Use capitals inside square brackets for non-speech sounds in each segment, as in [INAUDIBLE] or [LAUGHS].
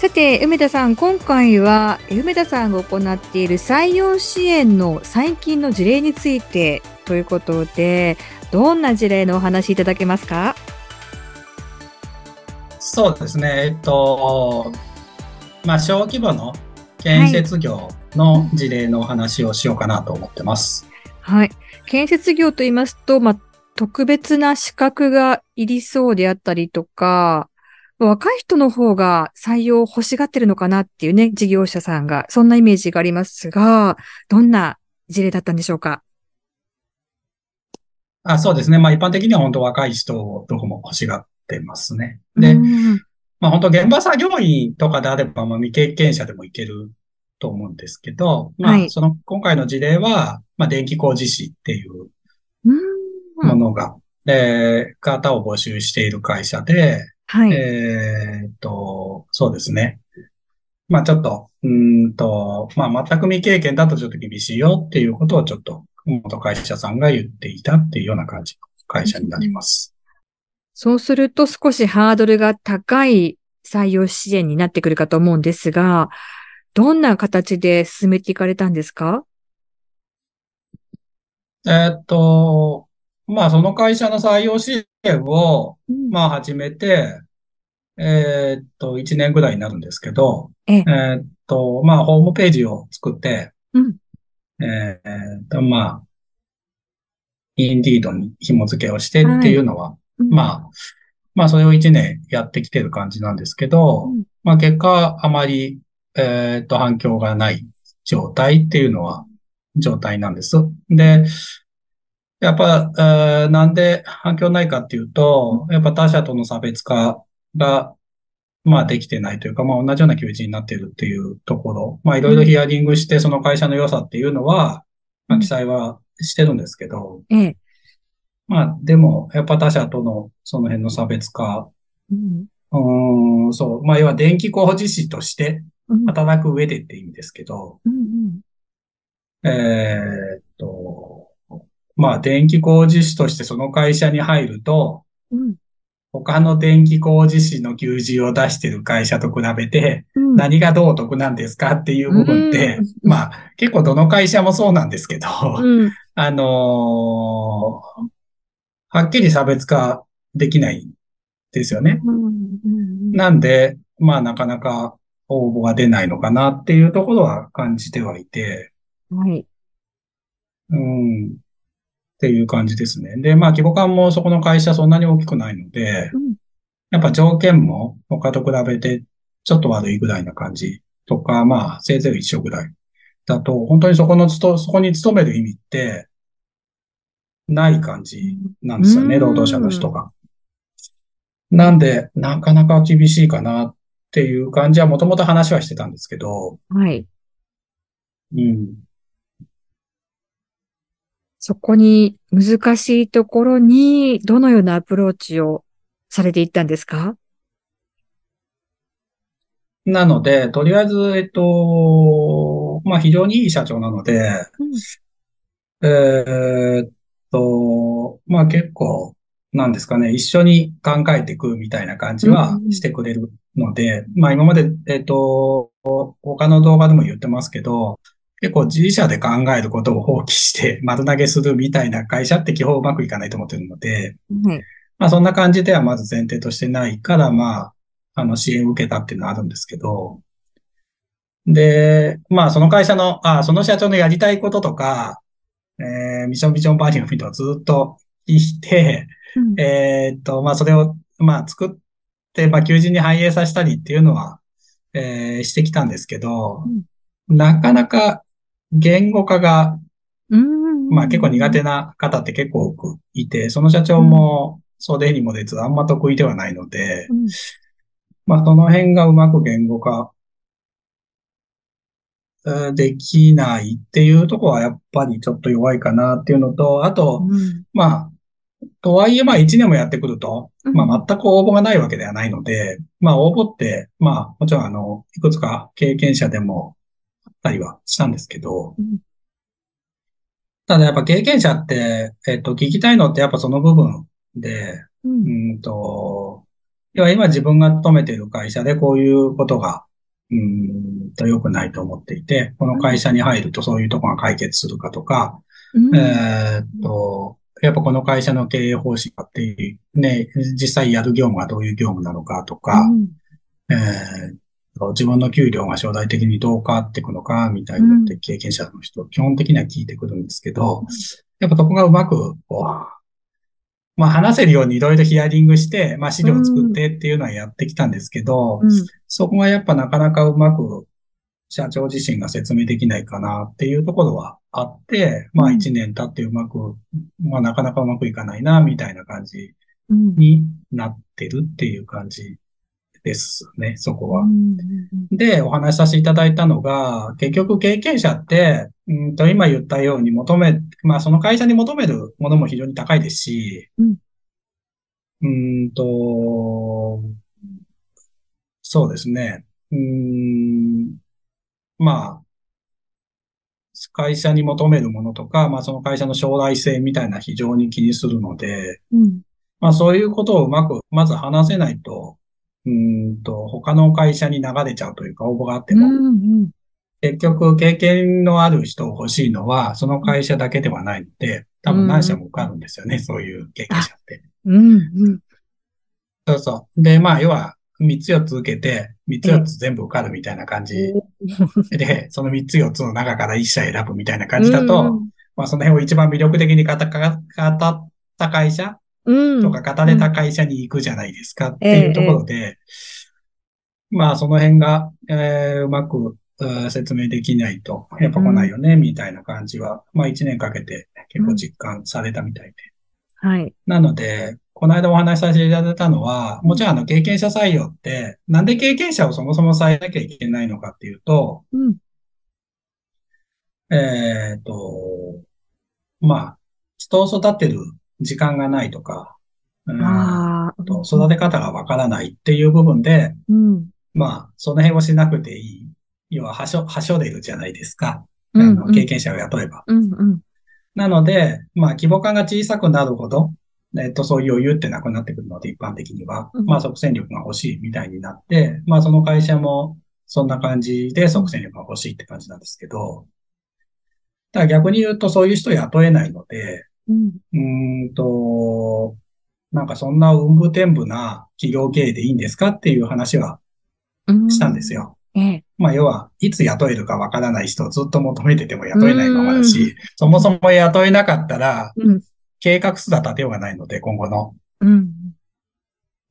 さて、梅田さん、今回は梅田さんが行っている採用支援の最近の事例についてということで、どんな事例のお話いただけますか？そうですね、えっと、まあ、小規模の建設業の事例のお話をしようかなと思ってます。はい。建設業と言いますと、まあ、特別な資格がいりそうであったりとか、若い人の方が採用を欲しがってるのかなっていうね、事業者さんが、そんなイメージがありますが、どんな事例だったんでしょうか？あそうですね。まあ一般的には本当若い人をどこも欲しがってますね。で、まあ本当現場作業員とかであれば、まあ未経験者でもいけると思うんですけど、まあその今回の事例は、まあ電気工事士っていうものが、え方を募集している会社で、はい。えっと、そうですね。まあちょっと、うんと、まあ全く未経験だとちょっと厳しいよっていうことをちょっと元会社さんが言っていたっていうような感じの会社になります。そうすると少しハードルが高い採用支援になってくるかと思うんですが、どんな形で進めていかれたんですか？えっと、まあその会社の採用支援を、まあ始めて、えー、っと、1年ぐらいになるんですけど、えー、っと、まあホームページを作って、うん、えー、っと、まあ、インディードに紐付けをしてっていうのは、はい、まあ、まあそれを1年やってきてる感じなんですけど、うん、まあ結果あまり、えっと反響がない状態っていうのは状態なんです。で、やっぱ、えー、なんで反響ないかっていうと、やっぱ他社との差別化が、まあできてないというか、まあ同じような求人になっているっていうところ、まあいろいろヒアリングしてその会社の良さっていうのは、まあ記載はしてるんですけど、うん、まあでも、やっぱ他社とのその辺の差別化、うん、うんそう、まあ要は電気工事士として働く上でって意味ですけど、うんうん、えー、っと、まあ、電気工事士としてその会社に入ると、うん、他の電気工事士の求人を出している会社と比べて、何がどうお得なんですかっていう部分って、うん、まあ、結構どの会社もそうなんですけど、うん、[LAUGHS] あのー、はっきり差別化できないですよね。なんで、まあ、なかなか応募が出ないのかなっていうところは感じてはいて、はい。うん。っていう感じですね。で、まあ規模感もそこの会社そんなに大きくないので、うん、やっぱ条件も他と比べてちょっと悪いぐらいな感じとか、まあせいぜい一緒ぐらいだと、本当にそこのつと、そこに勤める意味ってない感じなんですよね、労働者の人が。なんで、なかなか厳しいかなっていう感じはもともと話はしてたんですけど、はい。うん。そこに難しいところにどのようなアプローチをされていったんですか？なので、とりあえず、えっと、まあ非常にいい社長なので、うん、えー、っと、まあ結構、なんですかね、一緒に考えていくみたいな感じはしてくれるので、うん、まあ今まで、えっと、他の動画でも言ってますけど、結構自社で考えることを放棄して [LAUGHS] 丸投げするみたいな会社って基本うまくいかないと思ってるので、うん、まあそんな感じではまず前提としてないから、まあ、あの支援を受けたっていうのはあるんですけど、で、まあその会社の、あその社長のやりたいこととか、えー、ミッションビジョンバージョンフィードをずっと聞いて、うん、えっと、まあそれを、まあ作って、まあ求人に反映させたりっていうのは、えー、してきたんですけど、うん、なかなか言語化が、まあ結構苦手な方って結構多くいて、その社長も袖にも出ずあんま得意ではないので、うん、まあその辺がうまく言語化できないっていうところはやっぱりちょっと弱いかなっていうのと、あと、うん、まあ、とはいえ、まあ1年もやってくると、まあ全く応募がないわけではないので、まあ応募って、まあもちろんあの、いくつか経験者でもたりはしたんですけど、ただやっぱ経験者って、えっと、聞きたいのってやっぱその部分で、うん。と、要は今自分が勤めている会社でこういうことが、うんと良くないと思っていて、この会社に入るとそういうとこが解決するかとか、えっと、やっぱこの会社の経営方針かっていう、ね、実際やる業務がどういう業務なのかとか、うん、えー、自分の給料が将来的にどう変わっていくのか、みたいなって経験者の人、基本的には聞いてくるんですけど、やっぱそこがうまく、こう、まあ話せるようにいろいろヒアリングして、まあ資料を作ってっていうのはやってきたんですけど、うん、そこがやっぱなかなかうまく社長自身が説明できないかなっていうところはあって、まあ一年経ってうまく、まあなかなかうまくいかないな、みたいな感じになってるっていう感じですね、そこは。で、お話しさせていただいたのが、結局経験者って、うんと今言ったように求め、まあその会社に求めるものも非常に高いですし、うん、んと、そうですね。うんまあ、会社に求めるものとか、まあその会社の将来性みたいな非常に気にするので、うん、まあそういうことをうまく、まず話せないと、うんと、他の会社に流れちゃうというか、応募があっても、うんうん、結局経験のある人を欲しいのは、その会社だけではないので、多分何社も受かるんですよね、うん、そういう経験者って。うんうん、そうそう。で、まあ要は、三つ四つ受けて、三つ四つ全部受かるみたいな感じ。[LAUGHS] で、その三つ四つの中から一社選ぶみたいな感じだと、まあその辺を一番魅力的に語った会社とか語れた会社に行くじゃないですかっていうところで、まあその辺が、えー、うまく説明できないと、やっぱ来ないよね、みたいな感じは、まあ一年かけて結構実感されたみたいで。はい。なので、この間お話しさせていただいたのは、もちろんあの経験者採用って、なんで経験者をそもそも採用なきゃいけないのかっていうと、うん、えっ、と、まあ、人を育てる時間がないとか、うん、と育て方がわからないっていう部分で、うん、まあ、その辺をしなくていい。要は、はしょ、はしょでるじゃないですか。うんうん、あの経験者を雇えば。うんうん、なので、まあ、規模感が小さくなるほど、えっと、そういう余裕ってなくなってくるので、一般的には。まあ、即戦力が欲しいみたいになって、まあ、その会社も、そんな感じで即戦力が欲しいって感じなんですけど、ただ逆に言うと、そういう人雇えないので、うん、うんと、なんかそんな運武天部な企業経営でいいんですかっていう話はしたんですよ。ええ、まあ、要は、いつ雇えるかわからない人をずっと求めてても雇えないままだし、そもそも雇えなかったら、計画すら立てようがないので、今後の。うん、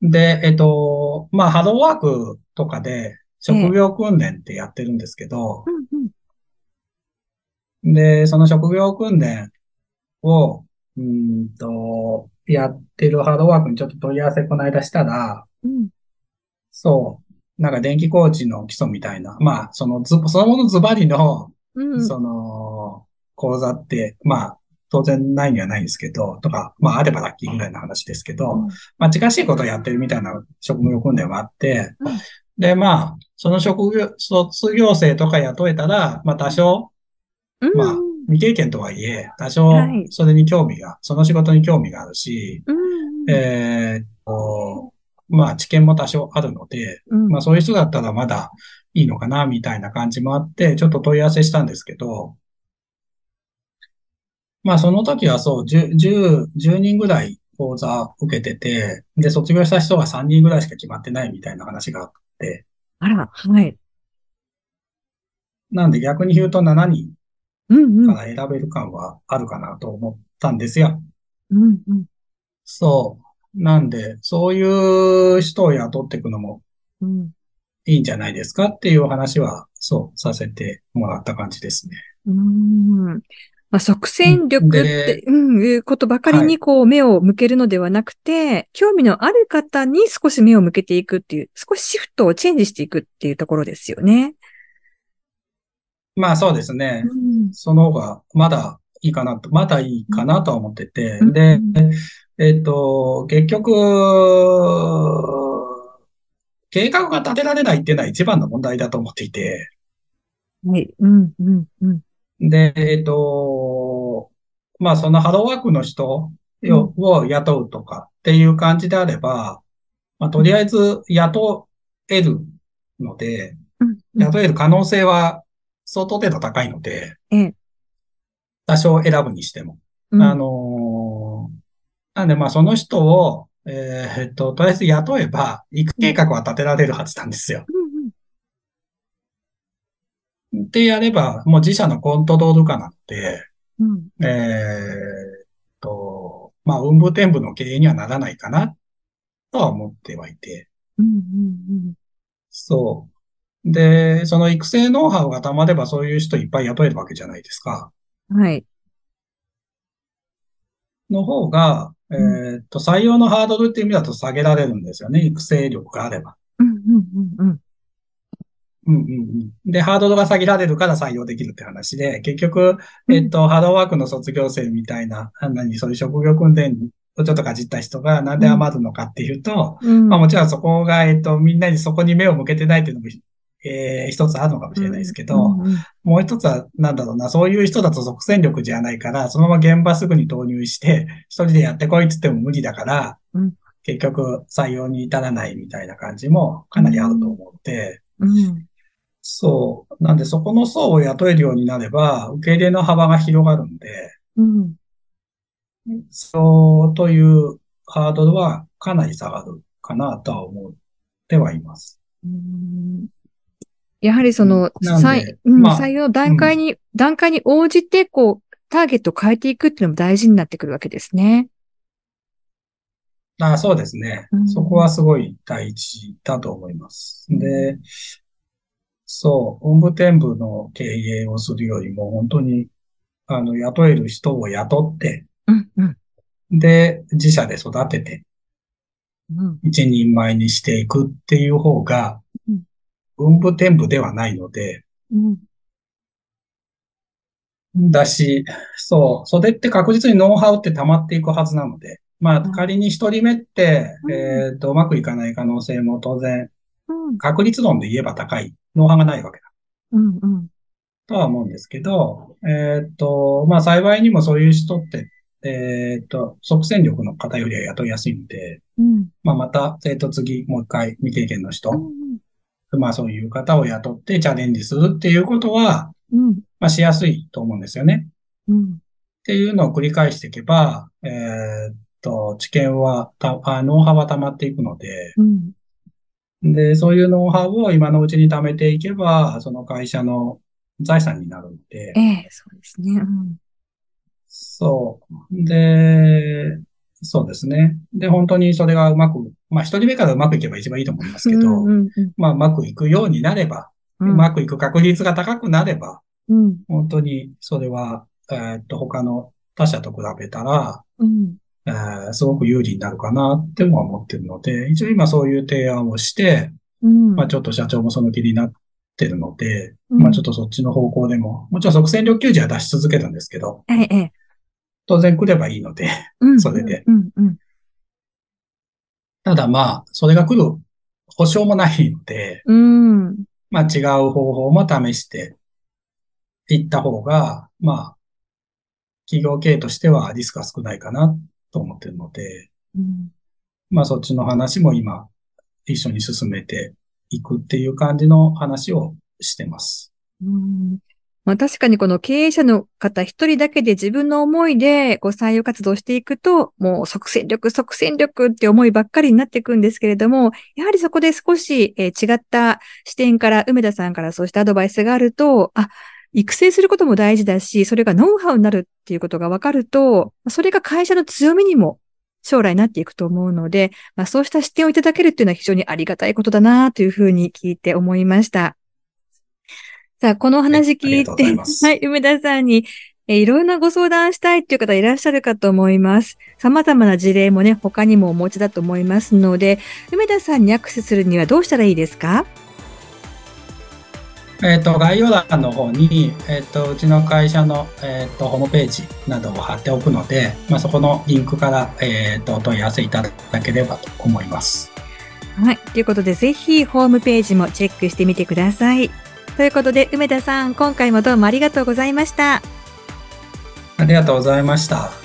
で、えっと、まあ、ハローワークとかで、職業訓練ってやってるんですけど、で、その職業訓練を、うんと、やってるハローワークにちょっと問い合わせこの間したら、うん、そう、なんか電気工事の基礎みたいな、まあ、そのず、そのものズバリの、うん、その、講座って、まあ、当然ないにはないんですけど、とか、まああればラッキーぐらいの話ですけど、うん、まあ近しいことをやってるみたいな職業訓練はあって、うん、で、まあ、その職業、卒業生とか雇えたら、まあ多少、うん、まあ未経験とはいえ、多少それに興味が、その仕事に興味があるし、えー、と、まあ知見も多少あるので、まあそういう人だったらまだいいのかな、みたいな感じもあって、ちょっと問い合わせしたんですけど、まあその時はそう、10、10, 10人ぐらい講座受けてて、で、卒業した人が3人ぐらいしか決まってないみたいな話があって。あら、はい。なんで逆に言うと7人から選べる感はあるかなと思ったんですよ。うんうん、そう。なんで、そういう人を雇っていくのもいいんじゃないですかっていう話は、そう、させてもらった感じですね。うんまあ、即戦力って、うん、いうことばかりにこう目を向けるのではなくて、はい、興味のある方に少し目を向けていくっていう、少しシフトをチェンジしていくっていうところですよね。まあそうですね。うん、その方がまだいいかなと、まだいいかなとは思ってて。うん、で、えっ、と、結局、計画が立てられないっていうのは一番の問題だと思っていて。はい。うん、うん、うん。で、えっ、と、まあそのハローワークの人を雇うとかっていう感じであれば、まあとりあえず雇えるので、雇える可能性は相当程度高いので、多少選ぶにしても。あのなんでまあその人を、えー、っと、とりあえず雇えば、行く計画は立てられるはずなんですよ。ってやれば、もう自社のコントロール化なので、うん、えー、と、まあ、運部天部の経営にはならないかな、とは思ってはいて。うんうんうん、そう。で、その育成ノウハウがたまればそういう人いっぱい雇えるわけじゃないですか。はい。の方が、えー、っと、採用のハードルっていう意味だと下げられるんですよね。育成力があれば。うんうんうんうん。うんうんうん。で、ハードルが下げられるから採用できるって話で、結局、えっと、ハローワークの卒業生みたいな、何、そういう職業訓練をちょっとかじった人がなんで余るのかっていうと、うん、まあもちろんそこが、えっと、みんなにそこに目を向けてないっていうのも、えー、一つあるのかもしれないですけど、うんうんもう一つは、なんだろうな、そういう人だと即戦力じゃないから、そのまま現場すぐに投入して、一人でやってこいって言っても無理だから、うん、結局採用に至らないみたいな感じもかなりあると思って、うんそう。なんで、そこの層を雇えるようになれば、受け入れの幅が広がるんで、うん。そうというハードルはかなり下がるかなとは思ってはいます。うんやはりその、採、まあ、採用段階に、うん、段階に応じて、こう、ターゲットを変えていくっていうのも大事になってくるわけですね。あそうですね、うん、そこはすごい大事だと思います。で、そう、本部店部の経営をするよりも、本当に、あの、雇える人を雇って、うんうん、で、自社で育てて、うん、一人前にしていくっていう方が、うん、部店部ではないので、うん、だし、そう、それって確実にノウハウって溜まっていくはずなので、まあ、仮に一人目って、うん、えっ、と、うまくいかない可能性も当然、確率論で言えば高い。ノウハウがないわけだ。うんうん。とは思うんですけど、えっ、と、まあ幸いにもそういう人って、えっ、と、即戦力の方よりは雇いやすいんで、うん、まあまた、えっ、と次、もう一回未経験の人、まあそういう方を雇ってチャレンジするっていうことは、うん、まあしやすいと思うんですよね。うん、っていうのを繰り返していけば、えっ、と、知見は、たあノウハウは溜まっていくので、うんで、そういうノウハウを今のうちに貯めていけば、その会社の財産になるので。ええそうですね。うん、そう。で、そうですね。で、本当にそれがうまく、まあ一人目からうまくいけば一番いいと思いますけど、うんうんうん、まあうまくいくようになれば、うん、うまくいく確率が高くなれば、うん、本当にそれは、えー、っと、他の他社と比べたら、うん、えー、すごく有利になるかなっても思ってるので、一応今そういう提案をして、うん、まあちょっと社長もその気になってるので、うん、まあちょっとそっちの方向でも、もちろん即戦力求人は出し続けるんですけど、ええ、当然来ればいいので、それで。ただまあ、それが来る保証もないので、うん、まあ違う方法も試していった方が、まあ、企業経営としてはリスクが少ないかなと思ってるので、うん、まあそっちの話も今一緒に進めていくっていう感じの話をしてます。うんまあ、確かにこの経営者の方一人だけで自分の思いでこう採用活動していくと、もう即戦力、即戦力って思いばっかりになっていくんですけれども、やはりそこで少し、え違った視点から梅田さんからそうしたアドバイスがあると、あ、育成することも大事だし、それがノウハウになるっていうことが分かると、それが会社の強みにも将来になっていくと思うので、まあ、そうした視点をいただけるっていうのは非常にありがたいことだなというふうに聞いて思いました。さあ、この話聞いて、はい、はい、梅田さんに、えいろいろなご相談したいっていう方いらっしゃるかと思います。様々な事例もね、他にもお持ちだと思いますので、梅田さんにアクセスするにはどうしたらいいですか？えっ、ー、と、概要欄の方に、えっ、ー、と、うちの会社の、えっ、ー、と、ホームページなどを貼っておくので、まあ、そこのリンクから、えっ、と、お問い合わせいただければと思います。はい。ということで、ぜひ、ホームページもチェックしてみてください。ということで、梅田さん、今回もどうもありがとうございました。ありがとうございました。